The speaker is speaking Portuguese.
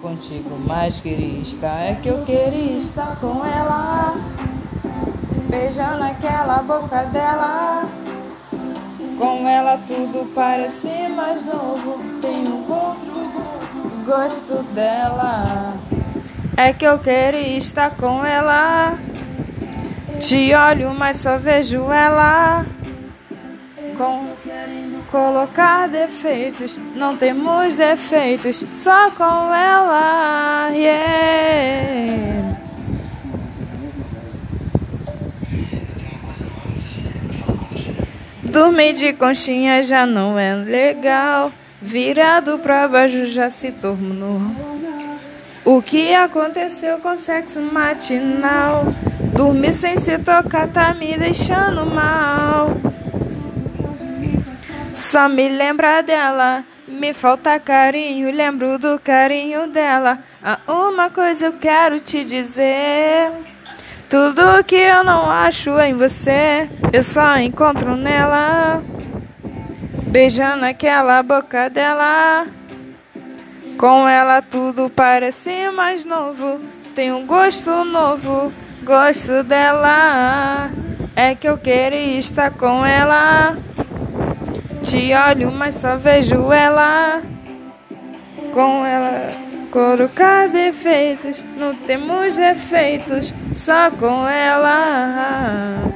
contigo, mas queria estar. É que eu queria estar com ela, beijando aquela boca dela. Com ela tudo parece mais novo. Tenho gosto dela. É que eu queria estar com ela. Te olho, mas só vejo ela. Com colocar defeitos, não temos defeitos, só com ela. Yeah. Dormir de conchinha já não é legal. Virado pra baixo já se tornou. O que aconteceu com sexo matinal? Dormir sem se tocar tá me deixando mal. Só me lembra dela, me falta carinho, lembro do carinho dela. Ah, uma coisa eu quero te dizer. Tudo que eu não acho em você, eu só encontro nela. Beijando aquela boca dela. Com ela tudo parece mais novo. Tem um gosto novo, gosto dela. É que eu queria estar com ela. Te olho, mas só vejo ela. Com ela colocar defeitos, não temos defeitos, só com ela.